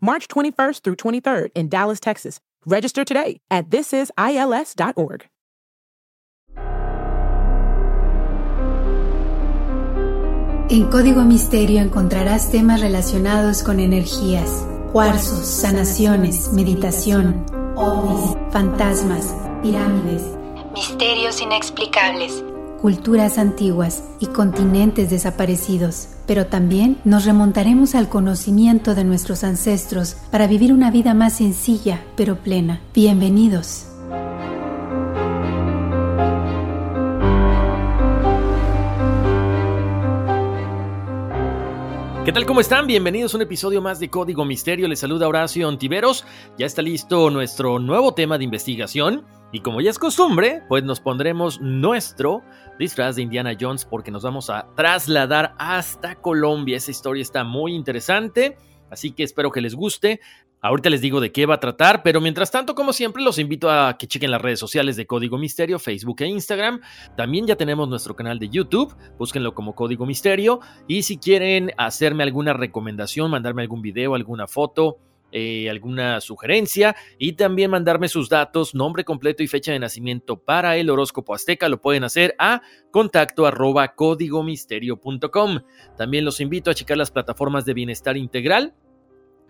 March 21st through 23rd in Dallas, Texas. Register today at thisisils.org. En Código Misterio encontrarás temas relacionados con energías, cuarzos, sanaciones, meditación, ovnis, fantasmas, pirámides, misterios inexplicables, culturas antiguas y continentes desaparecidos. Pero también nos remontaremos al conocimiento de nuestros ancestros para vivir una vida más sencilla pero plena. Bienvenidos. ¿Qué tal? ¿Cómo están? Bienvenidos a un episodio más de Código Misterio. Les saluda Horacio Ontiveros. Ya está listo nuestro nuevo tema de investigación. Y como ya es costumbre, pues nos pondremos nuestro disfraz de Indiana Jones porque nos vamos a trasladar hasta Colombia. Esa historia está muy interesante. Así que espero que les guste. Ahorita les digo de qué va a tratar, pero mientras tanto, como siempre, los invito a que chequen las redes sociales de Código Misterio, Facebook e Instagram. También ya tenemos nuestro canal de YouTube, búsquenlo como Código Misterio. Y si quieren hacerme alguna recomendación, mandarme algún video, alguna foto, eh, alguna sugerencia y también mandarme sus datos, nombre completo y fecha de nacimiento para el horóscopo azteca, lo pueden hacer a contacto arroba códigomisterio.com. También los invito a checar las plataformas de bienestar integral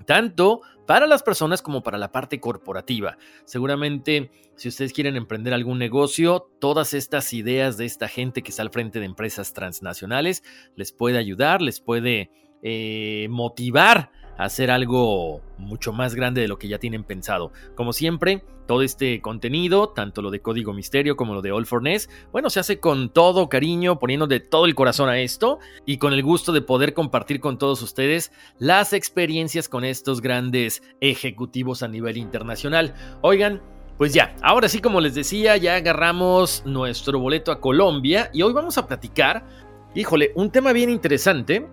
tanto para las personas como para la parte corporativa. Seguramente, si ustedes quieren emprender algún negocio, todas estas ideas de esta gente que está al frente de empresas transnacionales les puede ayudar, les puede eh, motivar hacer algo mucho más grande de lo que ya tienen pensado. Como siempre, todo este contenido, tanto lo de Código Misterio como lo de All for Ness, bueno, se hace con todo cariño, poniendo de todo el corazón a esto y con el gusto de poder compartir con todos ustedes las experiencias con estos grandes ejecutivos a nivel internacional. Oigan, pues ya, ahora sí como les decía, ya agarramos nuestro boleto a Colombia y hoy vamos a platicar, híjole, un tema bien interesante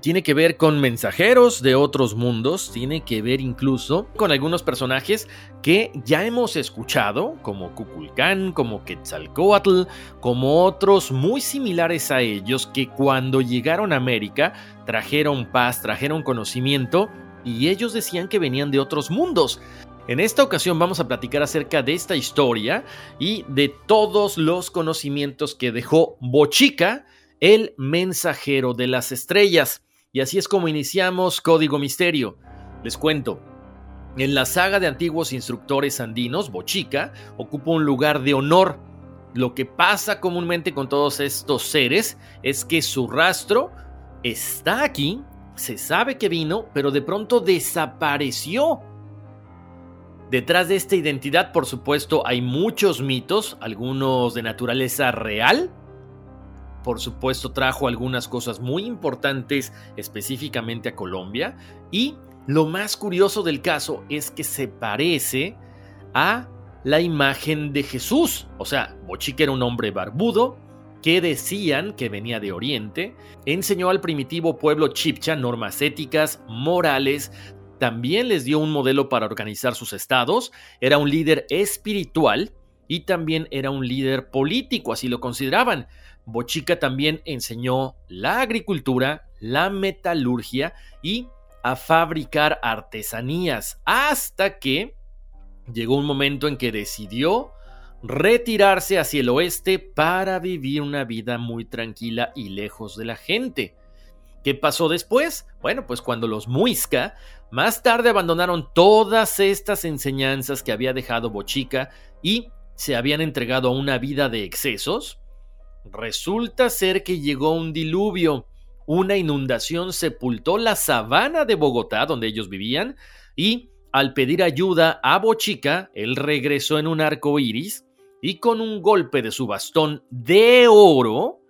tiene que ver con mensajeros de otros mundos, tiene que ver incluso con algunos personajes que ya hemos escuchado, como Kukulcán, como Quetzalcoatl, como otros muy similares a ellos que cuando llegaron a América trajeron paz, trajeron conocimiento y ellos decían que venían de otros mundos. En esta ocasión vamos a platicar acerca de esta historia y de todos los conocimientos que dejó Bochica, el mensajero de las estrellas. Y así es como iniciamos Código Misterio. Les cuento. En la saga de antiguos instructores andinos, Bochica ocupa un lugar de honor. Lo que pasa comúnmente con todos estos seres es que su rastro está aquí, se sabe que vino, pero de pronto desapareció. Detrás de esta identidad, por supuesto, hay muchos mitos, algunos de naturaleza real, por supuesto trajo algunas cosas muy importantes específicamente a Colombia y lo más curioso del caso es que se parece a la imagen de Jesús. O sea, Bochica era un hombre barbudo que decían que venía de Oriente, enseñó al primitivo pueblo chipcha normas éticas, morales, también les dio un modelo para organizar sus estados, era un líder espiritual y también era un líder político, así lo consideraban. Bochica también enseñó la agricultura, la metalurgia y a fabricar artesanías, hasta que llegó un momento en que decidió retirarse hacia el oeste para vivir una vida muy tranquila y lejos de la gente. ¿Qué pasó después? Bueno, pues cuando los Muisca Más tarde abandonaron todas estas enseñanzas que había dejado Bochica y se habían entregado a una vida de excesos. Resulta ser que llegó un diluvio, una inundación sepultó la sabana de Bogotá donde ellos vivían y al pedir ayuda a Bochica, él regresó en un arco iris y con un golpe de su bastón de oro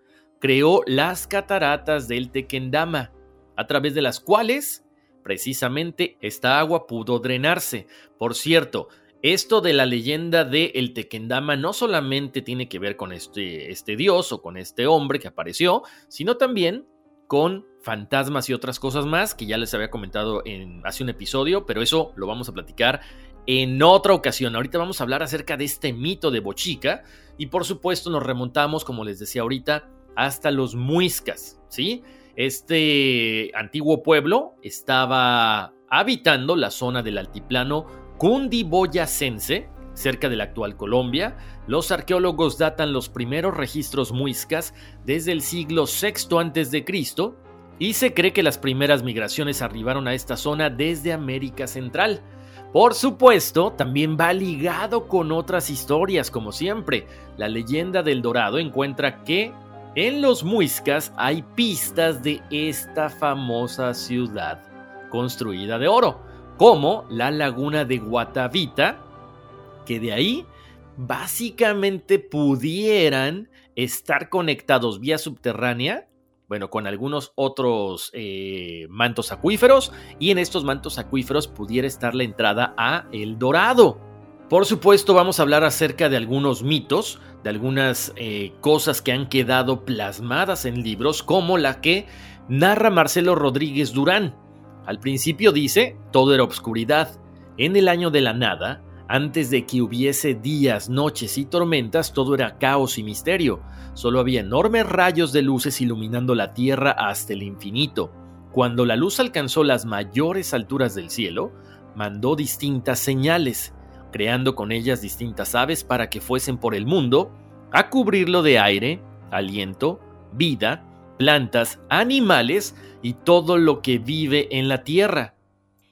creó las cataratas del Tequendama, a través de las cuales precisamente esta agua pudo drenarse. Por cierto, esto de la leyenda de el Tequendama no solamente tiene que ver con este, este dios o con este hombre que apareció, sino también con fantasmas y otras cosas más que ya les había comentado en hace un episodio, pero eso lo vamos a platicar en otra ocasión. Ahorita vamos a hablar acerca de este mito de Bochica y por supuesto nos remontamos, como les decía ahorita, hasta los muiscas, ¿sí? Este antiguo pueblo estaba habitando la zona del altiplano cundiboyacense, cerca de la actual Colombia. Los arqueólogos datan los primeros registros muiscas desde el siglo VI a.C. y se cree que las primeras migraciones arribaron a esta zona desde América Central. Por supuesto, también va ligado con otras historias, como siempre. La leyenda del Dorado encuentra que en los Muiscas hay pistas de esta famosa ciudad construida de oro, como la laguna de Guatavita, que de ahí básicamente pudieran estar conectados vía subterránea, bueno, con algunos otros eh, mantos acuíferos, y en estos mantos acuíferos pudiera estar la entrada a El Dorado. Por supuesto, vamos a hablar acerca de algunos mitos, de algunas eh, cosas que han quedado plasmadas en libros, como la que narra Marcelo Rodríguez Durán. Al principio dice, todo era obscuridad. En el año de la nada, antes de que hubiese días, noches y tormentas, todo era caos y misterio. Solo había enormes rayos de luces iluminando la tierra hasta el infinito. Cuando la luz alcanzó las mayores alturas del cielo, mandó distintas señales creando con ellas distintas aves para que fuesen por el mundo a cubrirlo de aire, aliento, vida, plantas, animales y todo lo que vive en la tierra.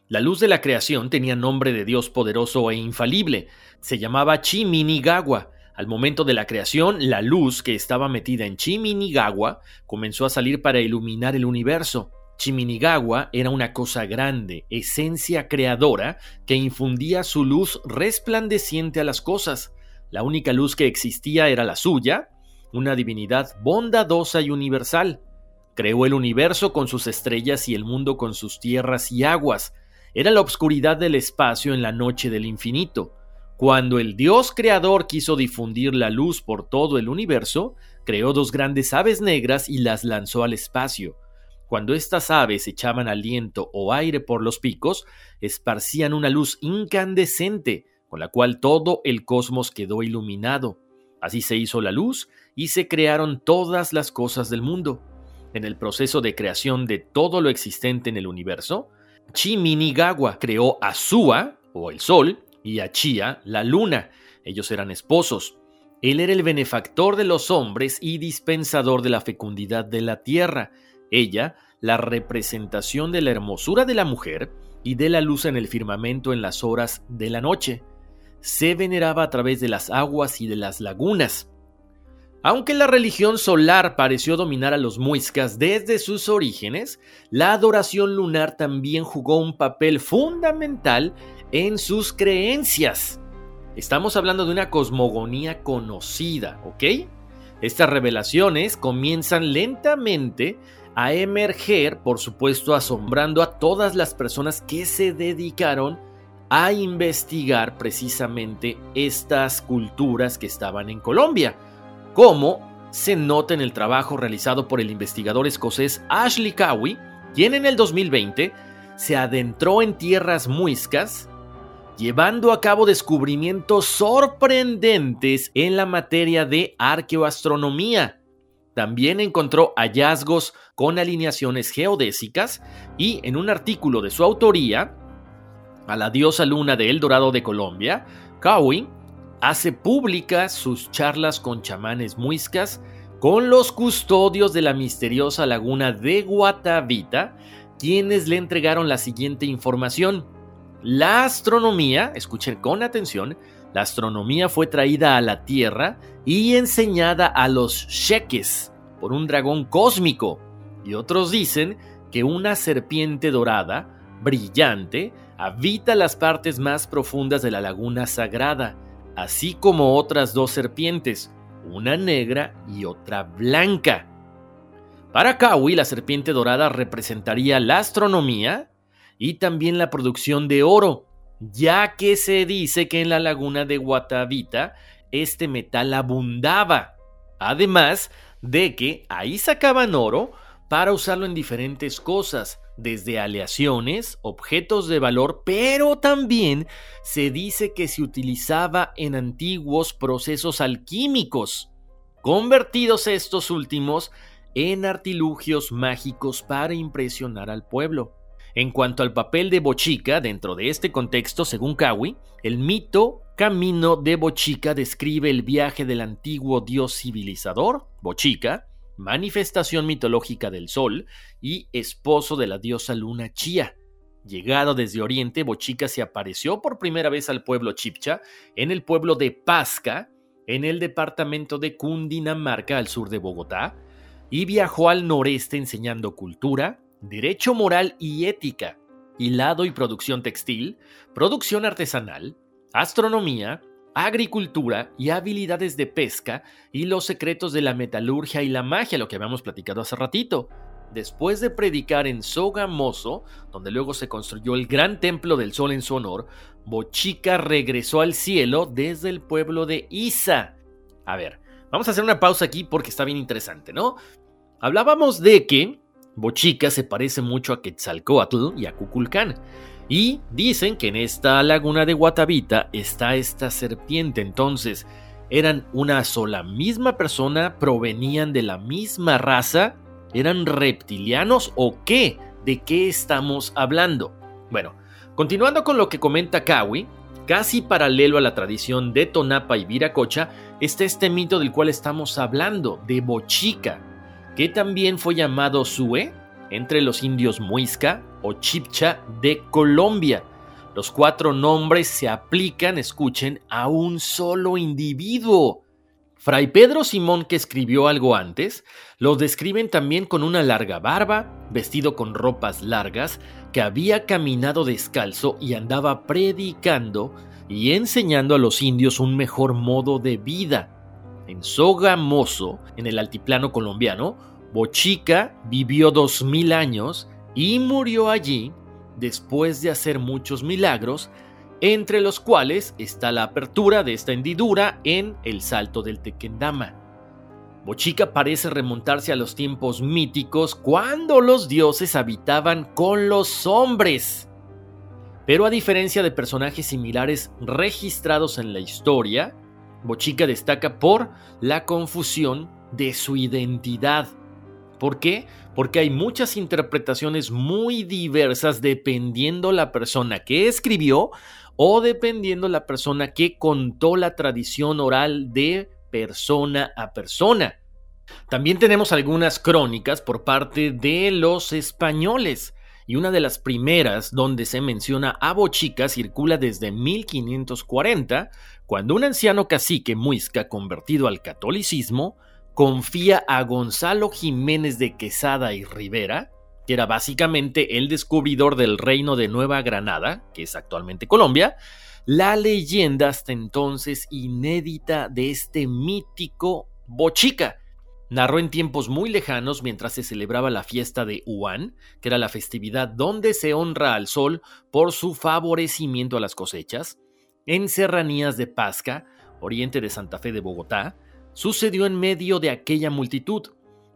La luz de la creación tenía nombre de Dios poderoso e infalible. Se llamaba Chiminigawa. Al momento de la creación, la luz que estaba metida en Chiminigawa comenzó a salir para iluminar el universo. Chiminigawa era una cosa grande, esencia creadora, que infundía su luz resplandeciente a las cosas. La única luz que existía era la suya, una divinidad bondadosa y universal. Creó el universo con sus estrellas y el mundo con sus tierras y aguas. Era la obscuridad del espacio en la noche del infinito. Cuando el Dios creador quiso difundir la luz por todo el universo, creó dos grandes aves negras y las lanzó al espacio. Cuando estas aves echaban aliento o aire por los picos, esparcían una luz incandescente, con la cual todo el cosmos quedó iluminado. Así se hizo la luz y se crearon todas las cosas del mundo. En el proceso de creación de todo lo existente en el universo, Chiminigawa creó a Sua, o el sol, y a Chia, la luna. Ellos eran esposos. Él era el benefactor de los hombres y dispensador de la fecundidad de la tierra, ella, la representación de la hermosura de la mujer y de la luz en el firmamento en las horas de la noche. Se veneraba a través de las aguas y de las lagunas. Aunque la religión solar pareció dominar a los muiscas desde sus orígenes, la adoración lunar también jugó un papel fundamental en sus creencias. Estamos hablando de una cosmogonía conocida, ¿ok? Estas revelaciones comienzan lentamente a emerger, por supuesto, asombrando a todas las personas que se dedicaron a investigar precisamente estas culturas que estaban en Colombia, como se nota en el trabajo realizado por el investigador escocés Ashley Cowie, quien en el 2020 se adentró en tierras muiscas, llevando a cabo descubrimientos sorprendentes en la materia de arqueoastronomía, también encontró hallazgos con alineaciones geodésicas y en un artículo de su autoría, a la diosa luna de El Dorado de Colombia, Cowie hace públicas sus charlas con chamanes muiscas con los custodios de la misteriosa laguna de Guatavita, quienes le entregaron la siguiente información. La astronomía, escuchen con atención, la astronomía fue traída a la Tierra y enseñada a los cheques por un dragón cósmico. Y otros dicen que una serpiente dorada, brillante, habita las partes más profundas de la laguna sagrada, así como otras dos serpientes, una negra y otra blanca. Para Kawi, la serpiente dorada representaría la astronomía y también la producción de oro, ya que se dice que en la laguna de Guatavita este metal abundaba. Además de que ahí sacaban oro para usarlo en diferentes cosas, desde aleaciones, objetos de valor, pero también se dice que se utilizaba en antiguos procesos alquímicos, convertidos estos últimos en artilugios mágicos para impresionar al pueblo. En cuanto al papel de Bochica dentro de este contexto, según Kawi, el mito Camino de Bochica describe el viaje del antiguo dios civilizador, Bochica, manifestación mitológica del sol y esposo de la diosa luna Chía. Llegado desde Oriente, Bochica se apareció por primera vez al pueblo chipcha en el pueblo de Pasca, en el departamento de Cundinamarca al sur de Bogotá, y viajó al noreste enseñando cultura, derecho moral y ética, hilado y producción textil, producción artesanal, astronomía, agricultura y habilidades de pesca y los secretos de la metalurgia y la magia, lo que habíamos platicado hace ratito. Después de predicar en Sogamoso, donde luego se construyó el gran templo del sol en su honor, Bochica regresó al cielo desde el pueblo de Isa. A ver, vamos a hacer una pausa aquí porque está bien interesante, ¿no? Hablábamos de que Bochica se parece mucho a Quetzalcoatl y a Cuculcán. Y dicen que en esta laguna de Guatavita está esta serpiente. Entonces, ¿eran una sola misma persona? ¿Provenían de la misma raza? ¿Eran reptilianos o qué? ¿De qué estamos hablando? Bueno, continuando con lo que comenta Kawi, casi paralelo a la tradición de Tonapa y Viracocha, está este mito del cual estamos hablando, de Bochica, que también fue llamado Sue entre los indios Muisca o Chipcha de Colombia. Los cuatro nombres se aplican, escuchen, a un solo individuo. Fray Pedro Simón, que escribió algo antes, lo describen también con una larga barba, vestido con ropas largas, que había caminado descalzo y andaba predicando y enseñando a los indios un mejor modo de vida. En Sogamoso, en el altiplano colombiano, Bochica vivió dos mil años y murió allí después de hacer muchos milagros, entre los cuales está la apertura de esta hendidura en el Salto del Tequendama. Bochica parece remontarse a los tiempos míticos cuando los dioses habitaban con los hombres. Pero a diferencia de personajes similares registrados en la historia, Bochica destaca por la confusión de su identidad ¿Por qué? Porque hay muchas interpretaciones muy diversas dependiendo la persona que escribió o dependiendo la persona que contó la tradición oral de persona a persona. También tenemos algunas crónicas por parte de los españoles y una de las primeras donde se menciona a Bochica circula desde 1540, cuando un anciano cacique muisca convertido al catolicismo confía a Gonzalo Jiménez de Quesada y Rivera, que era básicamente el descubridor del reino de Nueva Granada, que es actualmente Colombia, la leyenda hasta entonces inédita de este mítico Bochica. Narró en tiempos muy lejanos mientras se celebraba la fiesta de Huán, que era la festividad donde se honra al sol por su favorecimiento a las cosechas, en serranías de Pasca, oriente de Santa Fe de Bogotá, sucedió en medio de aquella multitud.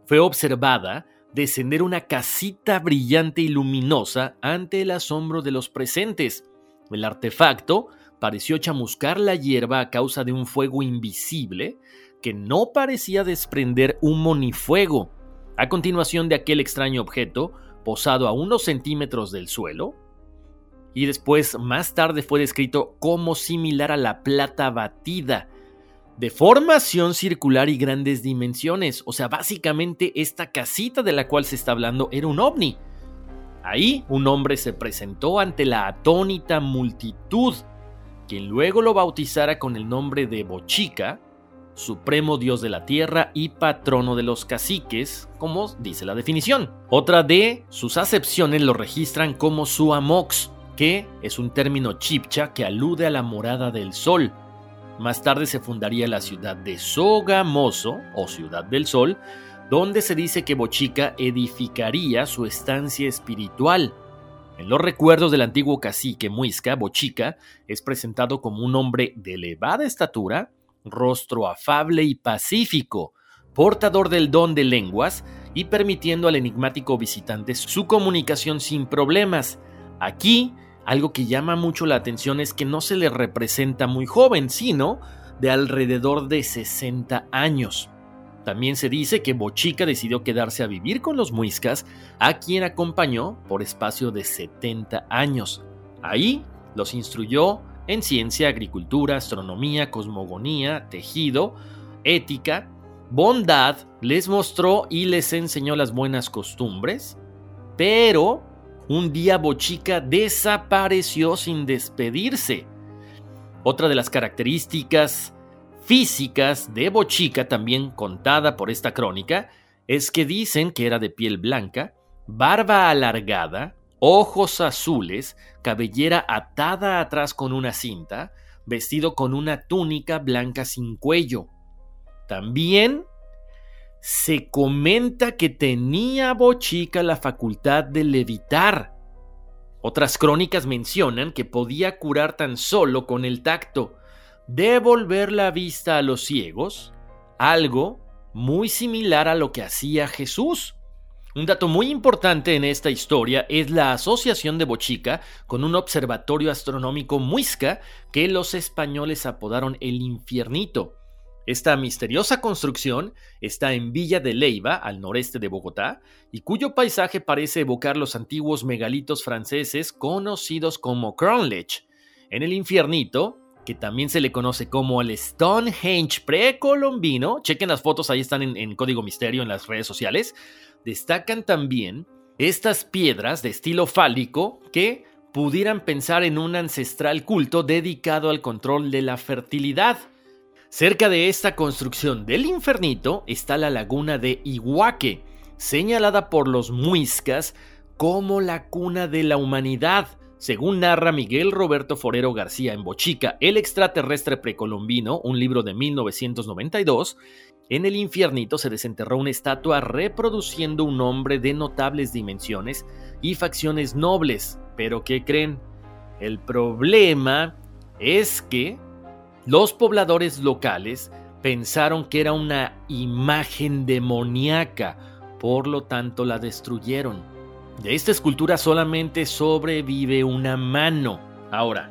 Fue observada descender una casita brillante y luminosa ante el asombro de los presentes. El artefacto pareció chamuscar la hierba a causa de un fuego invisible que no parecía desprender humo ni fuego. A continuación de aquel extraño objeto, posado a unos centímetros del suelo, y después más tarde fue descrito como similar a la plata batida, de formación circular y grandes dimensiones. O sea, básicamente esta casita de la cual se está hablando era un ovni. Ahí un hombre se presentó ante la atónita multitud, quien luego lo bautizara con el nombre de Bochica, supremo dios de la tierra y patrono de los caciques, como dice la definición. Otra de sus acepciones lo registran como Suamox, que es un término chipcha que alude a la morada del sol. Más tarde se fundaría la ciudad de Sogamoso, o Ciudad del Sol, donde se dice que Bochica edificaría su estancia espiritual. En los recuerdos del antiguo cacique Muisca, Bochica es presentado como un hombre de elevada estatura, rostro afable y pacífico, portador del don de lenguas y permitiendo al enigmático visitante su comunicación sin problemas. Aquí, algo que llama mucho la atención es que no se le representa muy joven, sino de alrededor de 60 años. También se dice que Bochica decidió quedarse a vivir con los muiscas, a quien acompañó por espacio de 70 años. Ahí los instruyó en ciencia, agricultura, astronomía, cosmogonía, tejido, ética, bondad, les mostró y les enseñó las buenas costumbres, pero un día Bochica desapareció sin despedirse. Otra de las características físicas de Bochica, también contada por esta crónica, es que dicen que era de piel blanca, barba alargada, ojos azules, cabellera atada atrás con una cinta, vestido con una túnica blanca sin cuello. También se comenta que tenía Bochica la facultad de levitar. Otras crónicas mencionan que podía curar tan solo con el tacto, devolver la vista a los ciegos, algo muy similar a lo que hacía Jesús. Un dato muy importante en esta historia es la asociación de Bochica con un observatorio astronómico muisca que los españoles apodaron el Infiernito. Esta misteriosa construcción está en Villa de Leiva, al noreste de Bogotá, y cuyo paisaje parece evocar los antiguos megalitos franceses conocidos como Cronlech. En el Infiernito, que también se le conoce como el Stonehenge precolombino, chequen las fotos, ahí están en, en Código Misterio en las redes sociales, destacan también estas piedras de estilo fálico que pudieran pensar en un ancestral culto dedicado al control de la fertilidad. Cerca de esta construcción del infernito está la laguna de Iguaque, señalada por los muiscas como la cuna de la humanidad, según narra Miguel Roberto Forero García en Bochica, El extraterrestre precolombino, un libro de 1992, en el infiernito se desenterró una estatua reproduciendo un hombre de notables dimensiones y facciones nobles. Pero ¿qué creen? El problema es que los pobladores locales pensaron que era una imagen demoníaca, por lo tanto la destruyeron. De esta escultura solamente sobrevive una mano. Ahora,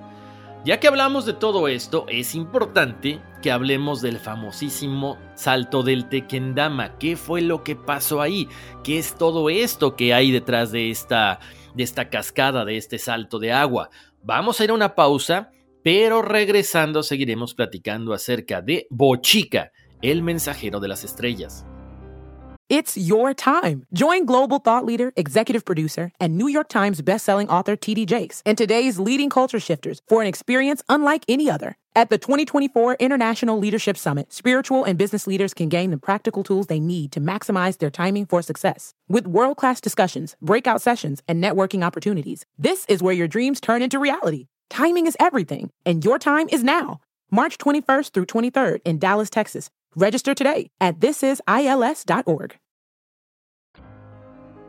ya que hablamos de todo esto, es importante que hablemos del famosísimo salto del Tequendama. ¿Qué fue lo que pasó ahí? ¿Qué es todo esto que hay detrás de esta, de esta cascada, de este salto de agua? Vamos a ir a una pausa, pero regresando seguiremos platicando acerca de Bochica, el mensajero de las estrellas. It's your time. Join global thought leader, executive producer, and New York Times bestselling author TD Jakes and today's leading culture shifters for an experience unlike any other. At the 2024 International Leadership Summit, spiritual and business leaders can gain the practical tools they need to maximize their timing for success. With world class discussions, breakout sessions, and networking opportunities, this is where your dreams turn into reality. Timing is everything, and your time is now. March 21st through 23rd in Dallas, Texas. Register today at thisisils.org.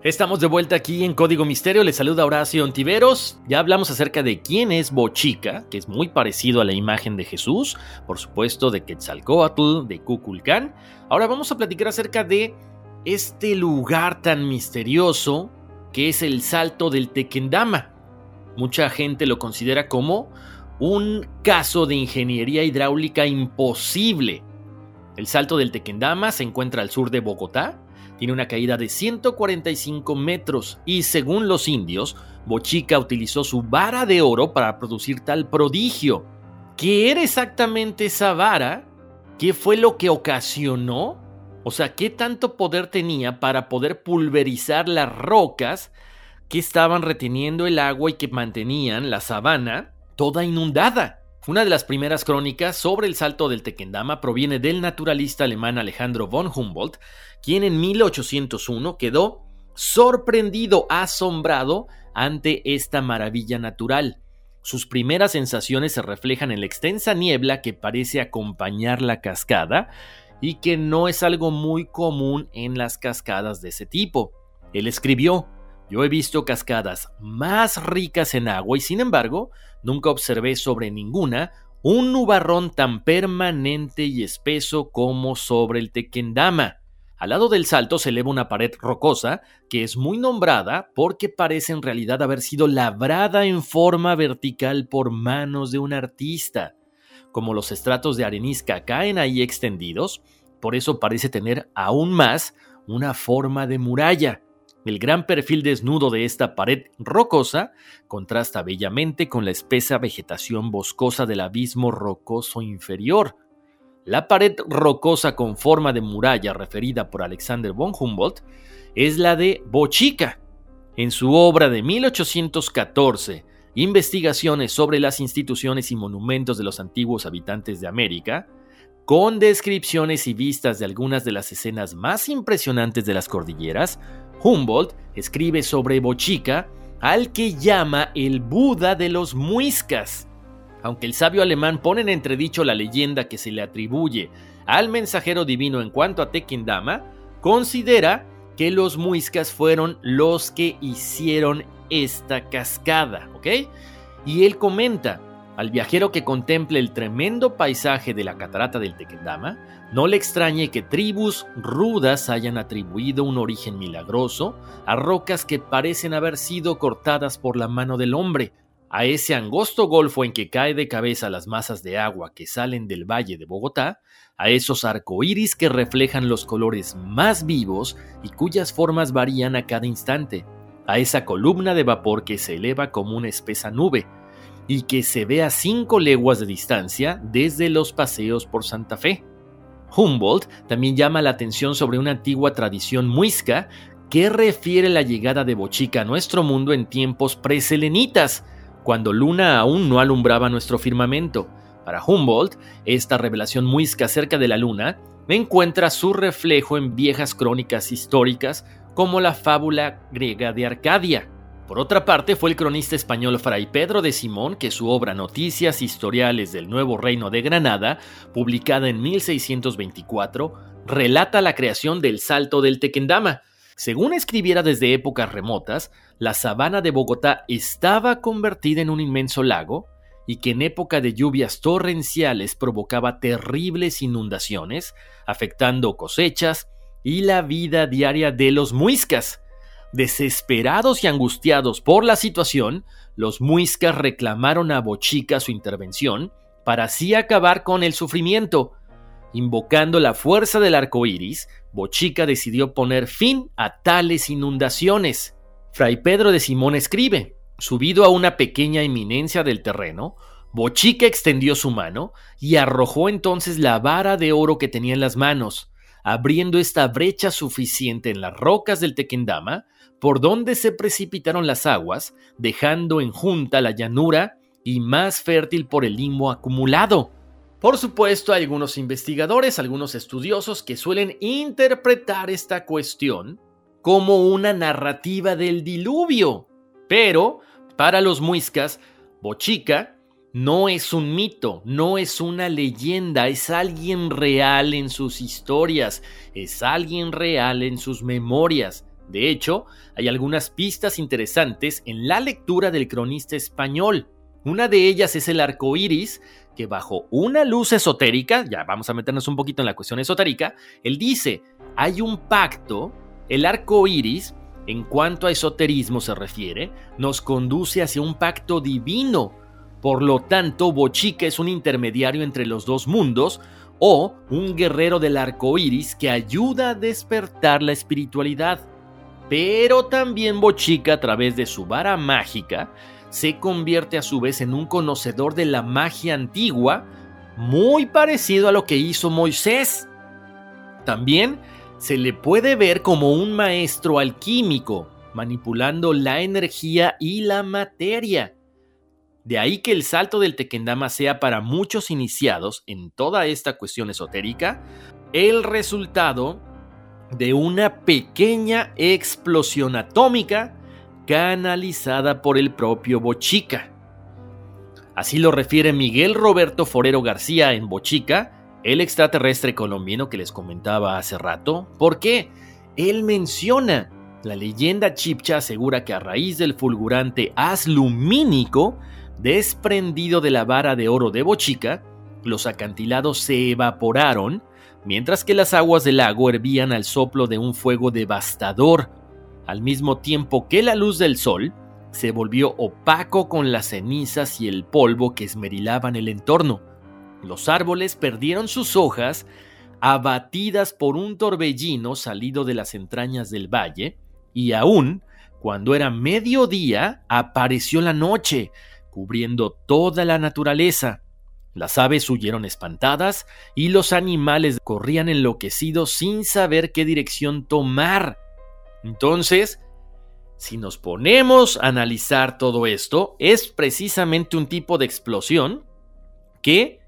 Estamos de vuelta aquí en Código Misterio. Les saluda Horacio Ontiveros. Ya hablamos acerca de quién es Bochica, que es muy parecido a la imagen de Jesús, por supuesto, de Quetzalcoatl, de Kukulcán. Ahora vamos a platicar acerca de este lugar tan misterioso que es el Salto del Tequendama. Mucha gente lo considera como un caso de ingeniería hidráulica imposible. El Salto del Tequendama se encuentra al sur de Bogotá, tiene una caída de 145 metros y según los indios, Bochica utilizó su vara de oro para producir tal prodigio. ¿Qué era exactamente esa vara? ¿Qué fue lo que ocasionó? O sea, ¿qué tanto poder tenía para poder pulverizar las rocas que estaban reteniendo el agua y que mantenían la sabana toda inundada. Una de las primeras crónicas sobre el salto del Tequendama proviene del naturalista alemán Alejandro von Humboldt, quien en 1801 quedó sorprendido, asombrado ante esta maravilla natural. Sus primeras sensaciones se reflejan en la extensa niebla que parece acompañar la cascada y que no es algo muy común en las cascadas de ese tipo. Él escribió, yo he visto cascadas más ricas en agua y sin embargo nunca observé sobre ninguna un nubarrón tan permanente y espeso como sobre el Tequendama. Al lado del salto se eleva una pared rocosa que es muy nombrada porque parece en realidad haber sido labrada en forma vertical por manos de un artista. Como los estratos de arenisca caen ahí extendidos, por eso parece tener aún más una forma de muralla. El gran perfil desnudo de esta pared rocosa contrasta bellamente con la espesa vegetación boscosa del abismo rocoso inferior. La pared rocosa con forma de muralla referida por Alexander von Humboldt es la de Bochica. En su obra de 1814, Investigaciones sobre las instituciones y monumentos de los antiguos habitantes de América, con descripciones y vistas de algunas de las escenas más impresionantes de las cordilleras, Humboldt escribe sobre Bochica al que llama el Buda de los Muiscas aunque el sabio alemán pone en entredicho la leyenda que se le atribuye al mensajero divino en cuanto a Tequendama, considera que los muiscas fueron los que hicieron esta cascada, ¿ok? Y él comenta, al viajero que contemple el tremendo paisaje de la catarata del Tequendama, no le extrañe que tribus rudas hayan atribuido un origen milagroso a rocas que parecen haber sido cortadas por la mano del hombre, a ese angosto golfo en que cae de cabeza las masas de agua que salen del valle de Bogotá, a esos arcoíris que reflejan los colores más vivos y cuyas formas varían a cada instante, a esa columna de vapor que se eleva como una espesa nube y que se ve a cinco leguas de distancia desde los paseos por Santa Fe. Humboldt también llama la atención sobre una antigua tradición muisca que refiere la llegada de Bochica a nuestro mundo en tiempos preselenitas, cuando Luna aún no alumbraba nuestro firmamento. Para Humboldt, esta revelación muisca acerca de la Luna encuentra su reflejo en viejas crónicas históricas como la fábula griega de Arcadia. Por otra parte, fue el cronista español Fray Pedro de Simón que su obra Noticias Historiales del Nuevo Reino de Granada, publicada en 1624, relata la creación del Salto del Tequendama, según escribiera desde épocas remotas, la sabana de Bogotá estaba convertida en un inmenso lago y que en época de lluvias torrenciales provocaba terribles inundaciones, afectando cosechas y la vida diaria de los muiscas. Desesperados y angustiados por la situación, los muiscas reclamaron a Bochica su intervención para así acabar con el sufrimiento, Invocando la fuerza del arco iris, Bochica decidió poner fin a tales inundaciones. Fray Pedro de Simón escribe: Subido a una pequeña eminencia del terreno, Bochica extendió su mano y arrojó entonces la vara de oro que tenía en las manos, abriendo esta brecha suficiente en las rocas del Tequendama, por donde se precipitaron las aguas, dejando en junta la llanura y más fértil por el limbo acumulado. Por supuesto, hay algunos investigadores, algunos estudiosos que suelen interpretar esta cuestión como una narrativa del diluvio. Pero, para los muiscas, Bochica no es un mito, no es una leyenda, es alguien real en sus historias, es alguien real en sus memorias. De hecho, hay algunas pistas interesantes en la lectura del cronista español. Una de ellas es el arco iris, que bajo una luz esotérica, ya vamos a meternos un poquito en la cuestión esotérica, él dice, hay un pacto, el arco iris, en cuanto a esoterismo se refiere, nos conduce hacia un pacto divino. Por lo tanto, Bochica es un intermediario entre los dos mundos o un guerrero del arco iris que ayuda a despertar la espiritualidad. Pero también Bochica, a través de su vara mágica, se convierte a su vez en un conocedor de la magia antigua, muy parecido a lo que hizo Moisés. También se le puede ver como un maestro alquímico, manipulando la energía y la materia. De ahí que el salto del Tequendama sea para muchos iniciados en toda esta cuestión esotérica el resultado de una pequeña explosión atómica canalizada por el propio Bochica. Así lo refiere Miguel Roberto Forero García en Bochica, el extraterrestre colombiano que les comentaba hace rato. ¿Por qué? Él menciona, la leyenda chipcha asegura que a raíz del fulgurante haz lumínico desprendido de la vara de oro de Bochica, los acantilados se evaporaron mientras que las aguas del lago hervían al soplo de un fuego devastador, al mismo tiempo que la luz del sol se volvió opaco con las cenizas y el polvo que esmerilaban el entorno. Los árboles perdieron sus hojas, abatidas por un torbellino salido de las entrañas del valle, y aún, cuando era mediodía, apareció la noche, cubriendo toda la naturaleza. Las aves huyeron espantadas y los animales corrían enloquecidos sin saber qué dirección tomar. Entonces, si nos ponemos a analizar todo esto, es precisamente un tipo de explosión que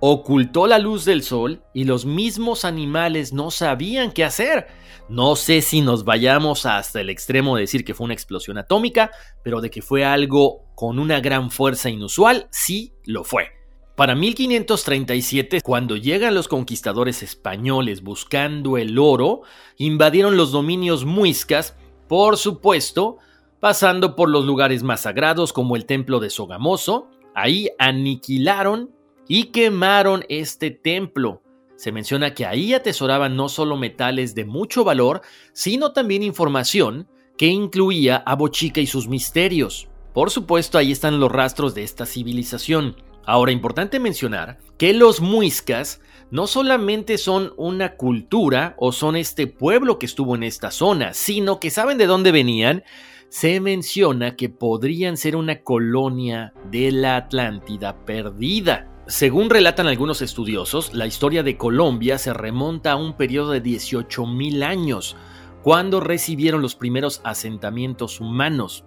ocultó la luz del sol y los mismos animales no sabían qué hacer. No sé si nos vayamos hasta el extremo de decir que fue una explosión atómica, pero de que fue algo con una gran fuerza inusual, sí lo fue. Para 1537, cuando llegan los conquistadores españoles buscando el oro, invadieron los dominios muiscas, por supuesto, pasando por los lugares más sagrados como el templo de Sogamoso, ahí aniquilaron y quemaron este templo. Se menciona que ahí atesoraban no solo metales de mucho valor, sino también información que incluía a Bochica y sus misterios. Por supuesto, ahí están los rastros de esta civilización. Ahora, importante mencionar que los muiscas no solamente son una cultura o son este pueblo que estuvo en esta zona, sino que saben de dónde venían. Se menciona que podrían ser una colonia de la Atlántida perdida. Según relatan algunos estudiosos, la historia de Colombia se remonta a un periodo de 18.000 años, cuando recibieron los primeros asentamientos humanos.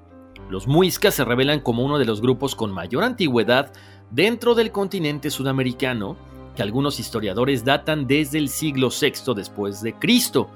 Los muiscas se revelan como uno de los grupos con mayor antigüedad dentro del continente sudamericano, que algunos historiadores datan desde el siglo VI después de Cristo.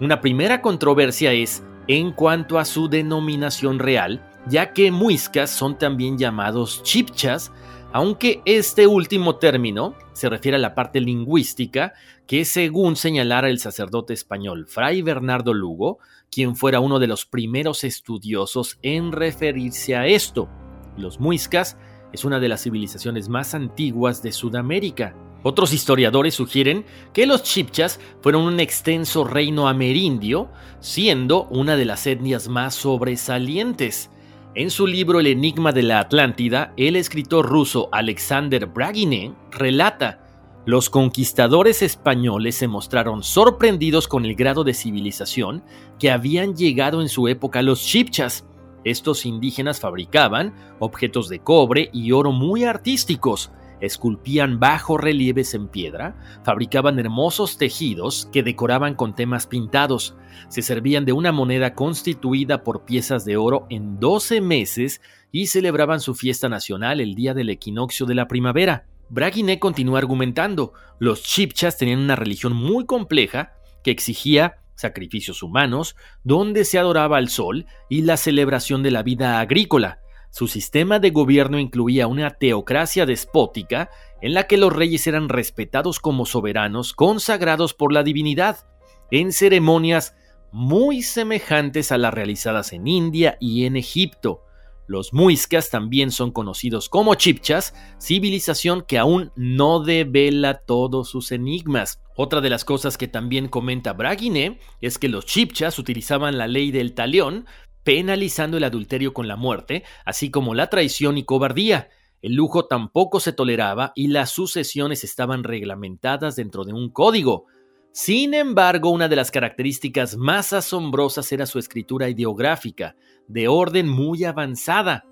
Una primera controversia es en cuanto a su denominación real, ya que muiscas son también llamados chipchas, aunque este último término se refiere a la parte lingüística que según señalara el sacerdote español Fray Bernardo Lugo, quien fuera uno de los primeros estudiosos en referirse a esto. Los muiscas es una de las civilizaciones más antiguas de Sudamérica. Otros historiadores sugieren que los chipchas fueron un extenso reino amerindio, siendo una de las etnias más sobresalientes. En su libro El enigma de la Atlántida, el escritor ruso Alexander Braginé relata los conquistadores españoles se mostraron sorprendidos con el grado de civilización que habían llegado en su época los chipchas, estos indígenas fabricaban objetos de cobre y oro muy artísticos, esculpían bajo relieves en piedra, fabricaban hermosos tejidos que decoraban con temas pintados, se servían de una moneda constituida por piezas de oro en 12 meses y celebraban su fiesta nacional el día del equinoccio de la primavera. Braguiné continúa argumentando, los chipchas tenían una religión muy compleja que exigía sacrificios humanos, donde se adoraba al sol y la celebración de la vida agrícola. Su sistema de gobierno incluía una teocracia despótica en la que los reyes eran respetados como soberanos consagrados por la divinidad, en ceremonias muy semejantes a las realizadas en India y en Egipto. Los muiscas también son conocidos como chipchas, civilización que aún no devela todos sus enigmas. Otra de las cosas que también comenta Braguiné es que los chipchas utilizaban la ley del talión, penalizando el adulterio con la muerte, así como la traición y cobardía. El lujo tampoco se toleraba y las sucesiones estaban reglamentadas dentro de un código. Sin embargo, una de las características más asombrosas era su escritura ideográfica, de orden muy avanzada.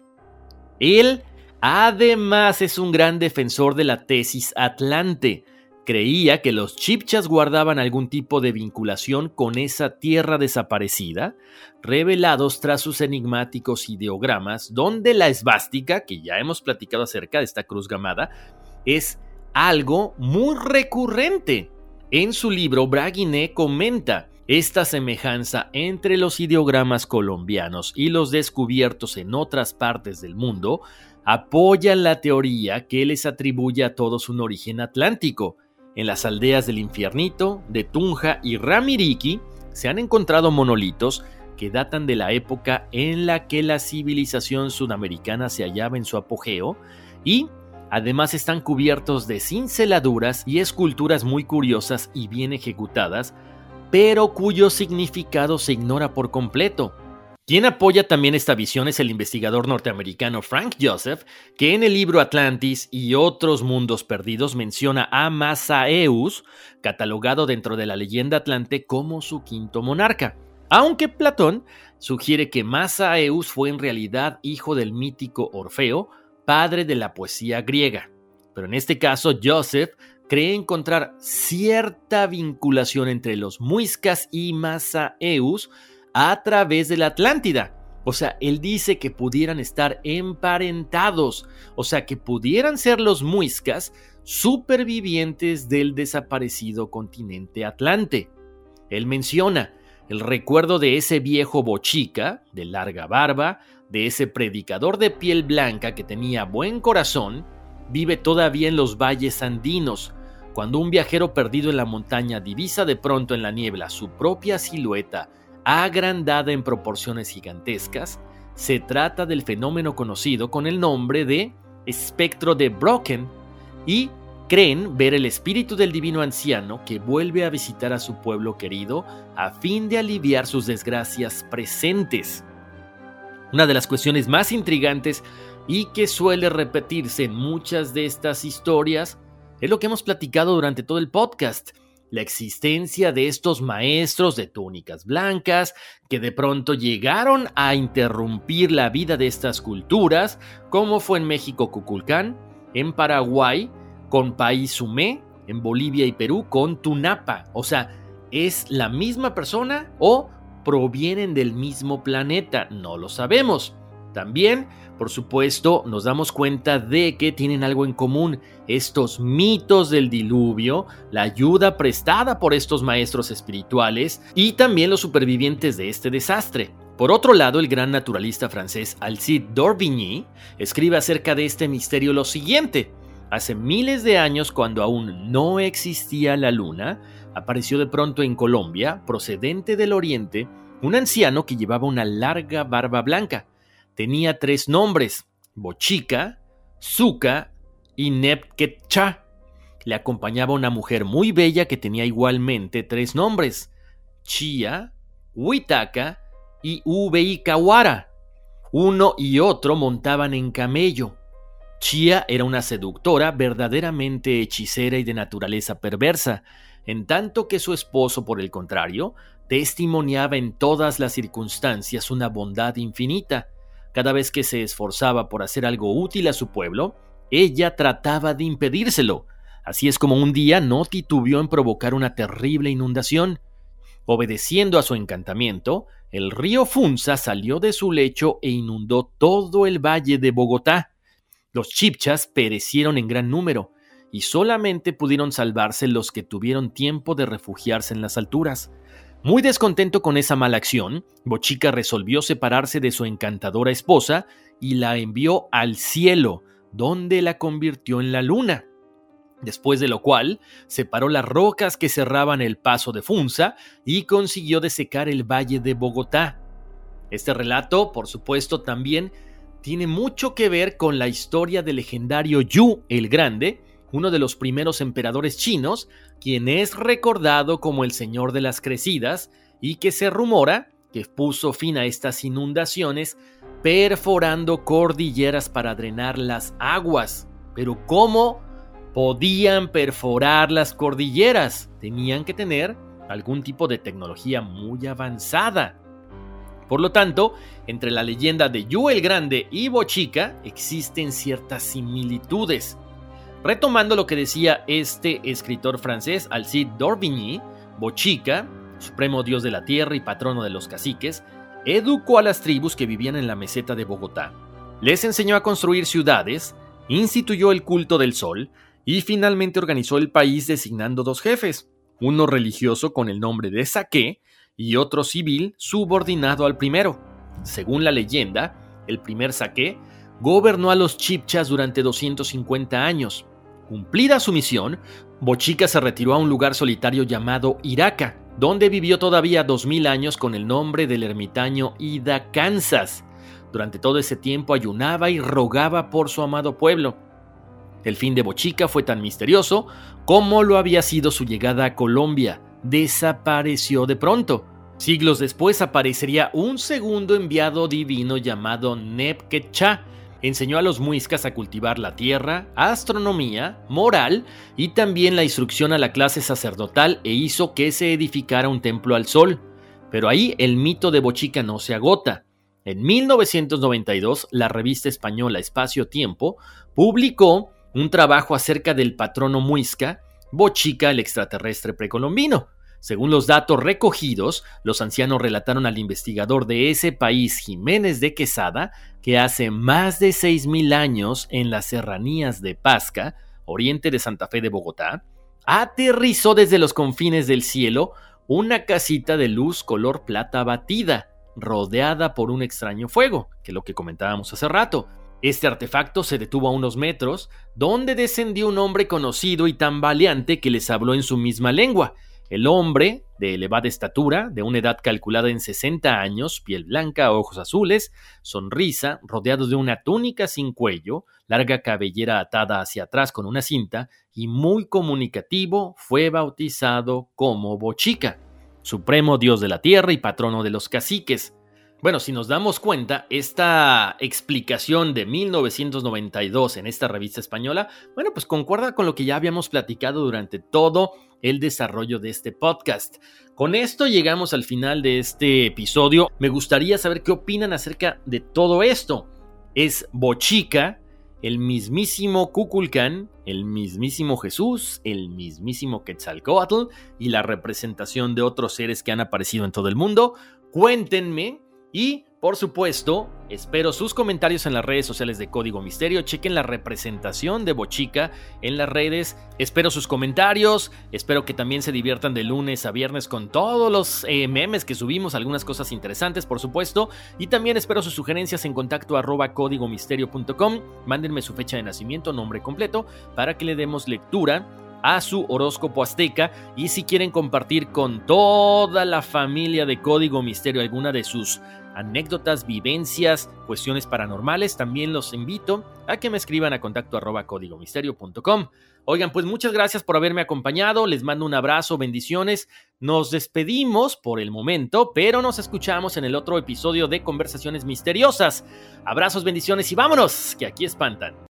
Él, además, es un gran defensor de la tesis Atlante, creía que los chipchas guardaban algún tipo de vinculación con esa tierra desaparecida, revelados tras sus enigmáticos ideogramas, donde la esvástica, que ya hemos platicado acerca de esta cruz gamada, es algo muy recurrente. En su libro, Braguinet comenta esta semejanza entre los ideogramas colombianos y los descubiertos en otras partes del mundo apoyan la teoría que les atribuye a todos un origen atlántico. En las aldeas del Infiernito, de Tunja y Ramiriki se han encontrado monolitos que datan de la época en la que la civilización sudamericana se hallaba en su apogeo y además están cubiertos de cinceladuras y esculturas muy curiosas y bien ejecutadas, pero cuyo significado se ignora por completo. Quien apoya también esta visión es el investigador norteamericano Frank Joseph, que en el libro Atlantis y otros mundos perdidos menciona a Masaeus, catalogado dentro de la leyenda atlante como su quinto monarca. Aunque Platón sugiere que Masaeus fue en realidad hijo del mítico Orfeo, padre de la poesía griega. Pero en este caso, Joseph cree encontrar cierta vinculación entre los muiscas y Masaeus, a través de la Atlántida. O sea, él dice que pudieran estar emparentados, o sea, que pudieran ser los muiscas supervivientes del desaparecido continente Atlante. Él menciona el recuerdo de ese viejo bochica, de larga barba, de ese predicador de piel blanca que tenía buen corazón, vive todavía en los valles andinos, cuando un viajero perdido en la montaña divisa de pronto en la niebla su propia silueta agrandada en proporciones gigantescas, se trata del fenómeno conocido con el nombre de espectro de Brocken y creen ver el espíritu del divino anciano que vuelve a visitar a su pueblo querido a fin de aliviar sus desgracias presentes. Una de las cuestiones más intrigantes y que suele repetirse en muchas de estas historias es lo que hemos platicado durante todo el podcast, la existencia de estos maestros de túnicas blancas que de pronto llegaron a interrumpir la vida de estas culturas, como fue en México Cuculcán, en Paraguay con País en Bolivia y Perú con Tunapa. O sea, ¿es la misma persona o provienen del mismo planeta? No lo sabemos. También, por supuesto, nos damos cuenta de que tienen algo en común, estos mitos del diluvio, la ayuda prestada por estos maestros espirituales y también los supervivientes de este desastre. Por otro lado, el gran naturalista francés Alcide d'Orbigny escribe acerca de este misterio lo siguiente. Hace miles de años, cuando aún no existía la luna, apareció de pronto en Colombia, procedente del oriente, un anciano que llevaba una larga barba blanca tenía tres nombres, Bochica, Zuka y Nepketcha. Le acompañaba una mujer muy bella que tenía igualmente tres nombres, Chia, Huitaca y Ubeikawara. Uno y otro montaban en camello. Chia era una seductora verdaderamente hechicera y de naturaleza perversa, en tanto que su esposo, por el contrario, testimoniaba en todas las circunstancias una bondad infinita, cada vez que se esforzaba por hacer algo útil a su pueblo, ella trataba de impedírselo. Así es como un día no titubeó en provocar una terrible inundación. Obedeciendo a su encantamiento, el río Funza salió de su lecho e inundó todo el valle de Bogotá. Los chipchas perecieron en gran número, y solamente pudieron salvarse los que tuvieron tiempo de refugiarse en las alturas. Muy descontento con esa mala acción, Bochica resolvió separarse de su encantadora esposa y la envió al cielo, donde la convirtió en la luna. Después de lo cual, separó las rocas que cerraban el paso de Funza y consiguió desecar el valle de Bogotá. Este relato, por supuesto, también tiene mucho que ver con la historia del legendario Yu el Grande, uno de los primeros emperadores chinos, quien es recordado como el Señor de las Crecidas y que se rumora que puso fin a estas inundaciones perforando cordilleras para drenar las aguas. Pero ¿cómo podían perforar las cordilleras? Tenían que tener algún tipo de tecnología muy avanzada. Por lo tanto, entre la leyenda de Yu el Grande y Bochica existen ciertas similitudes. Retomando lo que decía este escritor francés Alcide d'Orbigny, Bochica, supremo dios de la tierra y patrono de los caciques, educó a las tribus que vivían en la meseta de Bogotá. Les enseñó a construir ciudades, instituyó el culto del sol y finalmente organizó el país designando dos jefes, uno religioso con el nombre de Saqué y otro civil subordinado al primero. Según la leyenda, el primer Saqué gobernó a los chipchas durante 250 años. Cumplida su misión, Bochica se retiró a un lugar solitario llamado Iraca, donde vivió todavía 2000 años con el nombre del ermitaño Ida Kansas. Durante todo ese tiempo ayunaba y rogaba por su amado pueblo. El fin de Bochica fue tan misterioso como lo había sido su llegada a Colombia. Desapareció de pronto. Siglos después aparecería un segundo enviado divino llamado Nebkecha. Enseñó a los muiscas a cultivar la tierra, astronomía, moral y también la instrucción a la clase sacerdotal e hizo que se edificara un templo al sol. Pero ahí el mito de Bochica no se agota. En 1992, la revista española Espacio Tiempo publicó un trabajo acerca del patrono muisca, Bochica el extraterrestre precolombino. Según los datos recogidos, los ancianos relataron al investigador de ese país, Jiménez de Quesada, que hace más de 6.000 años en las serranías de Pasca, oriente de Santa Fe de Bogotá, aterrizó desde los confines del cielo una casita de luz color plata batida, rodeada por un extraño fuego, que es lo que comentábamos hace rato. Este artefacto se detuvo a unos metros, donde descendió un hombre conocido y tan valiente que les habló en su misma lengua. El hombre, de elevada estatura, de una edad calculada en 60 años, piel blanca, ojos azules, sonrisa, rodeado de una túnica sin cuello, larga cabellera atada hacia atrás con una cinta, y muy comunicativo, fue bautizado como Bochica, supremo dios de la tierra y patrono de los caciques. Bueno, si nos damos cuenta, esta explicación de 1992 en esta revista española, bueno, pues concuerda con lo que ya habíamos platicado durante todo el desarrollo de este podcast. Con esto llegamos al final de este episodio. Me gustaría saber qué opinan acerca de todo esto. ¿Es Bochica el mismísimo Kukulkan, el mismísimo Jesús, el mismísimo Quetzalcoatl y la representación de otros seres que han aparecido en todo el mundo? Cuéntenme y, por supuesto, espero sus comentarios en las redes sociales de Código Misterio. Chequen la representación de Bochica en las redes. Espero sus comentarios. Espero que también se diviertan de lunes a viernes con todos los eh, memes que subimos, algunas cosas interesantes, por supuesto. Y también espero sus sugerencias en contacto arroba códigomisterio.com. Mándenme su fecha de nacimiento, nombre completo, para que le demos lectura a su horóscopo azteca y si quieren compartir con toda la familia de Código Misterio alguna de sus anécdotas, vivencias, cuestiones paranormales, también los invito a que me escriban a contacto arroba códigomisterio.com. Oigan, pues muchas gracias por haberme acompañado, les mando un abrazo, bendiciones, nos despedimos por el momento, pero nos escuchamos en el otro episodio de Conversaciones Misteriosas. Abrazos, bendiciones y vámonos, que aquí espantan.